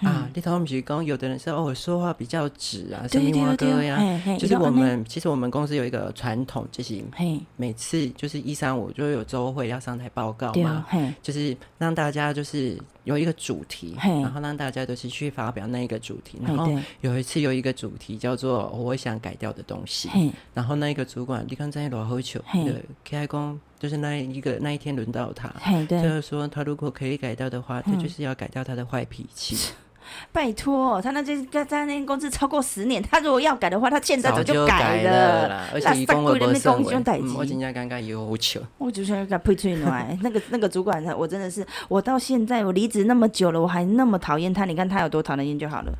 啊，你头不是讲有的人说哦，说话比较直啊，什么话哥呀？就是我们其实我们公司有一个传统，就是每次就是一三五就有周会要上台报告嘛，就是让大家就是有一个主题，然后让大家都是去发表那一个主题。然后有一次有一个主题叫做我想改掉的东西，然后那一个主管你刚在罗喝酒，对，开工就是那一个那一天轮到他，就是说他如果可以改掉的话，他就是要改掉他的坏脾气。[laughs] 拜托，他那间在在那间公司超过十年，他如果要改的话，他现在早就改了。而且一公我不升为，我今天刚刚有求。我就想要给配出来，[laughs] 那个那个主管，他我真的是，我到现在我离职那么久了，我还那么讨厌他。你看他有多讨厌就好了。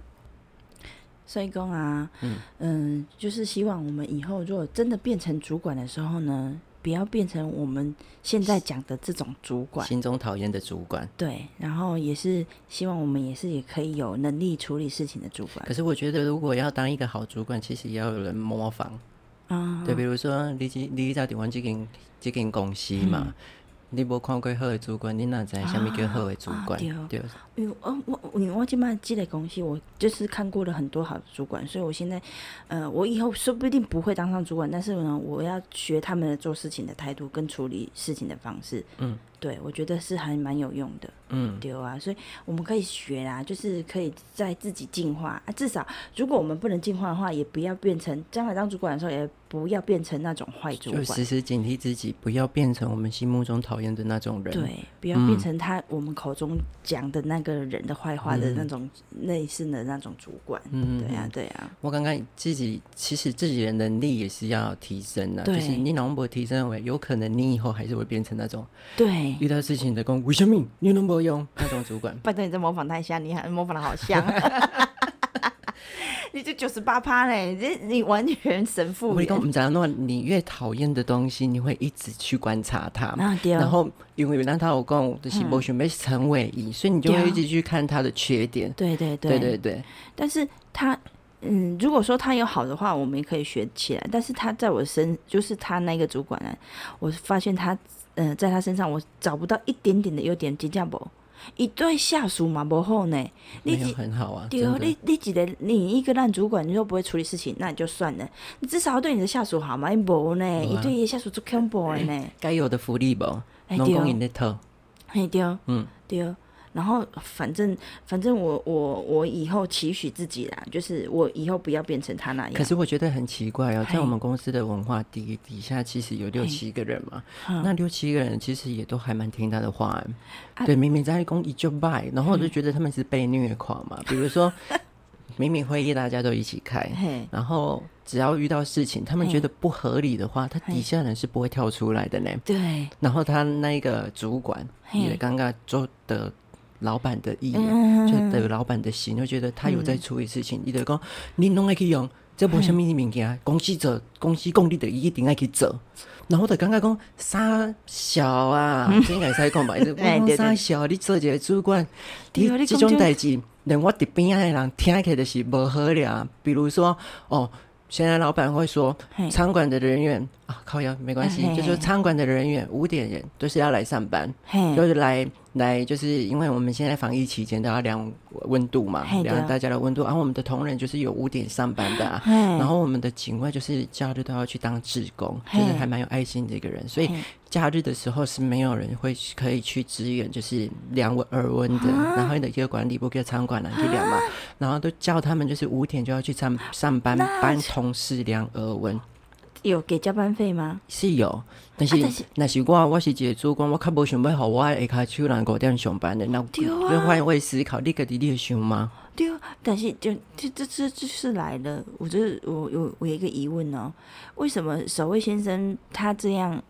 所以公啊，嗯嗯，就是希望我们以后如果真的变成主管的时候呢。不要变成我们现在讲的这种主管，心中讨厌的主管。对，然后也是希望我们也是也可以有能力处理事情的主管。可是我觉得，如果要当一个好主管，其实也要有人模仿啊。对，比如说你你在台湾这间这间公司嘛。你无看过好的主管，你哪知虾米叫好的主管？对，因为我我因为我即摆积累公司，我就是看过了很多好的主管，所以我现在，呃，我以后说不定不会当上主管，但是呢，我要学他们的做事情的态度跟处理事情的方式。嗯。对，我觉得是还蛮有用的，嗯，对啊，所以我们可以学啊，就是可以在自己进化啊。至少如果我们不能进化的话，也不要变成将来当主管的时候，也不要变成那种坏主管。就时时警惕自己，不要变成我们心目中讨厌的那种人。对，不要变成他我们口中讲的那个人的坏话的那种类似的那种主管。嗯，对呀，对呀。我刚刚自己其实自己的能力也是要提升的，就是你能不提升为，有可能你以后还是会变成那种对。遇到事情的讲，为什么你能不用 [laughs] 那种主管？拜托你在模仿他一下，你还模仿的好像，你这九十八趴嘞，这你完全神父。我跟我们讲，那你越讨厌的东西，你会一直去观察它，然后因为让他有讲的是不想被成为一，所以你就会一直去看他的缺点。对对对对对。但是他嗯，如果说他有好的话，我们也可以学起来。但是他在我身，就是他那个主管呢，我发现他。嗯，在他身上我找不到一点点的优点，真正无。一对下属嘛不好呢，你很好啊。对哦，你你一个你一个烂主管，你都不会处理事情，那你就算了。你至少要对你的下属好嘛？无呢，一对下属做恐怖的呢。该有的福利不？农工营的对，嗯对。然后，反正反正我我我以后期许自己啦，就是我以后不要变成他那样。可是我觉得很奇怪哦，在我们公司的文化底底下，其实有六七个人嘛，那六七个人其实也都还蛮听他的话。对，明明在公一就拜，然后我就觉得他们是被虐狂嘛。[laughs] 比如说，明明会议大家都一起开，然后只要遇到事情，他们觉得不合理的话，他底下人是不会跳出来的呢。对。然后他那个主管也刚刚做的。老板的意愿，就得老板的心，就觉得他有在处理事情。你得讲，你拢爱去用，这不什么物件，公司做，公司公理的一定爱去做。然后就感觉讲傻小啊，应该使讲吧？[laughs] 傻小，你做一个主管，你这种代志，连我伫边仔的人听起来就是无好了。比如说，哦。现在老板会说，餐馆的人员啊，靠腰没关系，就说餐馆的人员五点人都是要来上班，就是来来，就是因为我们现在防疫期间都要量温度嘛，量大家的温度。然后我们的同仁就是有五点上班的，啊然后我们的警卫就是假日都要去当志工，就是还蛮有爱心的一个人，所以。假日的时候是没有人会可以去支援，就是量耳温的。然后你的一个管理部给餐馆来去量嘛，然后都叫他们就是五点就要去上上班，帮同事量耳温。有给加班费吗？是有，但是但是我我是一个主管，我较无想要好我下骹手人五点上班的，那就换位思考，你个弟弟想吗？对啊，但是就这这这这是来了，我就是我有我有一个疑问哦，为什么守卫先生他这样？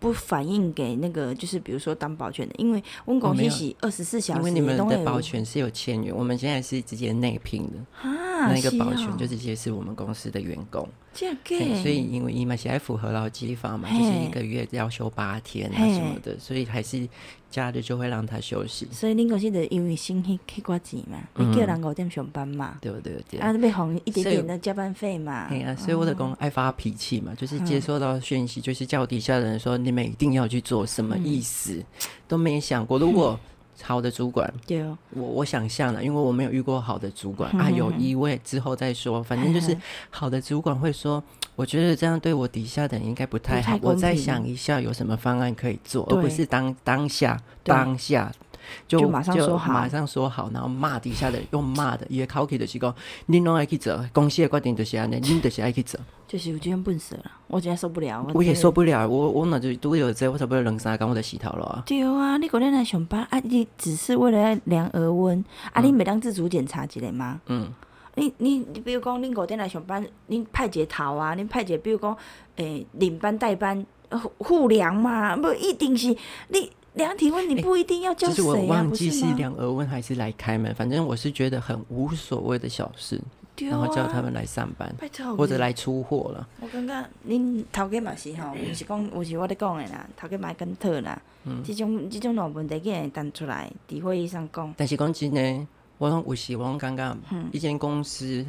不反映给那个就是比如说当保全的，因为温公司是二十四小时，因为你们的保全是有签约，我们现在是直接内聘的，啊，那个保全就直接是我们公司的员工。这样，所以因为伊嘛现在符合劳基法嘛，就是一个月要休八天啊什么的，所以还是假日就会让他休息。所以恁公司的因为薪去去挂钱嘛，你叫人五点上班嘛，对不对？啊，被红一点点的加班费嘛。对啊，所以我的工爱发脾气嘛，就是接收到讯息，就是叫底下的人说你们一定要去做，什么意思？都没想过，如果。[laughs] 好的主管，对哦，我我想象了，因为我没有遇过好的主管。啊，有一位之后再说，反正就是好的主管会说，我觉得这样对我底下的人应该不太好，我再想一下有什么方案可以做，而不是当当下当下。就马上说好，马上说好，然后骂底下的，用骂的，也考起的是讲，你拢爱去做，公司的决定就是安尼，你就是爱去做。就是有今天笨死了，我今天受不了。我也受不了，我我那就都有这，我差不多两三天我就洗头了。对啊，你昨天来上班啊？你只是为了量额温啊？你没当自主检查一下吗？嗯。你你你，比如讲，恁五点来上班，恁派一个头啊？恁派一个，比如讲，诶，领班代班护量嘛？不一定是你。量体温你不一定要叫谁啊？其实我忘记是量额温还是来开门，反正我是觉得很无所谓的小事，然后叫他们来上班，或者来出货了。我感觉恁头家嘛是吼，毋是讲，毋是我咧讲的啦，头家买跟特啦，这种这种老问题会弹出来，伫会议上讲。但是讲真呢，我有时我感觉一间公司。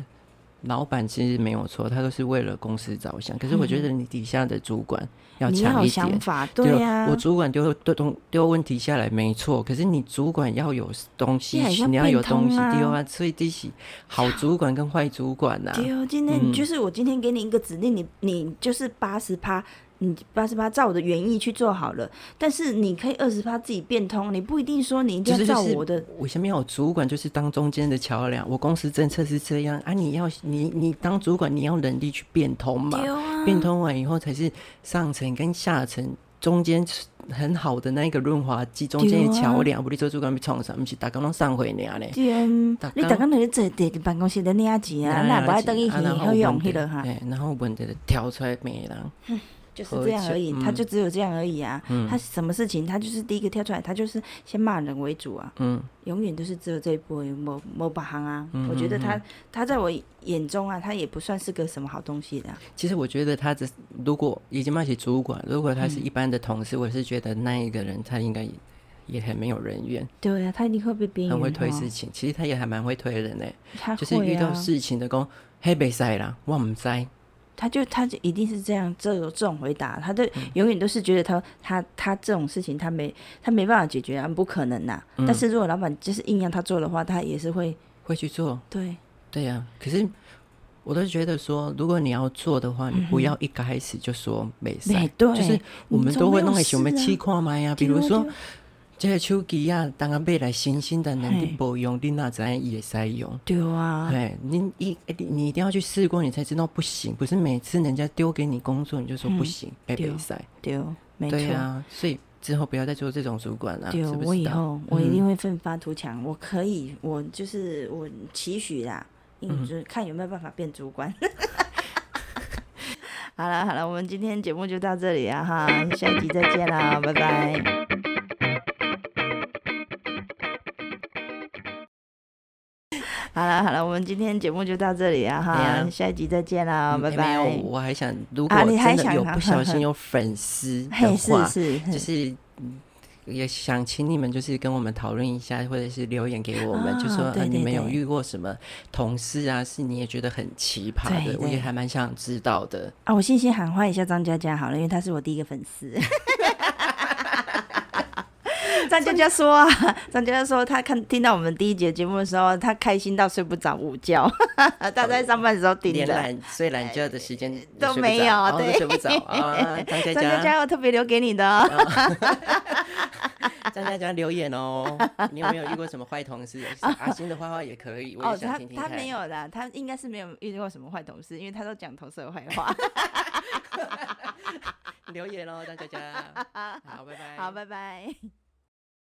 老板其实没有错，他都是为了公司着想。可是我觉得你底下的主管要强一点，对呀。我主管丢丢东丢问题下来没错，可是你主管要有东西，你要有东西丢啊。所以这是好主管跟坏主管呐。丢，今天就是我今天给你一个指令，你你就是八十趴。你八十八照我的原意去做好了，但是你可以二十八自己变通，你不一定说你一定要照我的。我下面有主管，就是当中间的桥梁。我公司政策是这样啊，你要你你当主管，你要能力去变通嘛。变通完以后，才是上层跟下层中间很好的那一个润滑剂，中间的桥梁。不，你做主管被创啥？不是大家拢上回你啊嘞。对，你大家那里坐伫办公室的领钱啊，那不爱等伊去好用去了哈。然后问题挑出来没人。就是这样而已，他就只有这样而已啊。他什么事情，他就是第一个跳出来，他就是先骂人为主啊。嗯，永远都是只有这一波某某把行啊。我觉得他他在我眼中啊，他也不算是个什么好东西的。其实我觉得他只如果已经骂起主管，如果他是一般的同事，我是觉得那一个人他应该也很没有人缘。对啊，他一定会被边缘。很会推事情，其实他也还蛮会推人的。就是遇到事情的工，黑白塞啦，我唔知。他就他就一定是这样，这种这种回答，他都永远都是觉得他他他这种事情他没他没办法解决啊，不可能呐。但是如果老板就是硬要他做的话，他也是会会去做。对对呀，可是我都觉得说，如果你要做的话，你不要一开始就说没事，就是我们都会弄个什么气话嘛呀，比如说。这个手机啊，当然买来新新的，能力不用，你哪知也使用？对啊，哎，你一你一定要去试过，你才知道不行。不是每次人家丢给你工作，你就说不行，被比赛。对，没错。啊，所以之后不要再做这种主管了。对，我以后我一定会奋发图强。我可以，我就是我期许啦，嗯，就是看有没有办法变主管。[laughs] 好了好了，我们今天节目就到这里啊哈，下一集再见啦，拜拜。好了好了，我们今天节目就到这里啊哈，下一集再见啦，拜拜。我还想，如果真的有不小心有粉丝的话，就是也想请你们就是跟我们讨论一下，或者是留言给我们，就说你们有遇过什么同事啊，是你也觉得很奇葩的，我也还蛮想知道的。啊，我先先喊话一下张佳佳好了，因为她是我第一个粉丝。张佳佳说啊，张佳佳说他看听到我们第一节节目的时候，他开心到睡不着午觉。[laughs] 他在上班的时候顶的，连睡懒觉的时间都没有，对，睡不着啊。[laughs] 张佳佳，我特别留给你的。[laughs] 张佳佳留言哦，你有没有遇过什么坏同事？阿星的坏话也可以，我也想听听他没有的，他应该是没有遇过什么坏同事，因为他都讲同事的坏话。留言喽，张佳佳。好，拜拜。好，拜拜。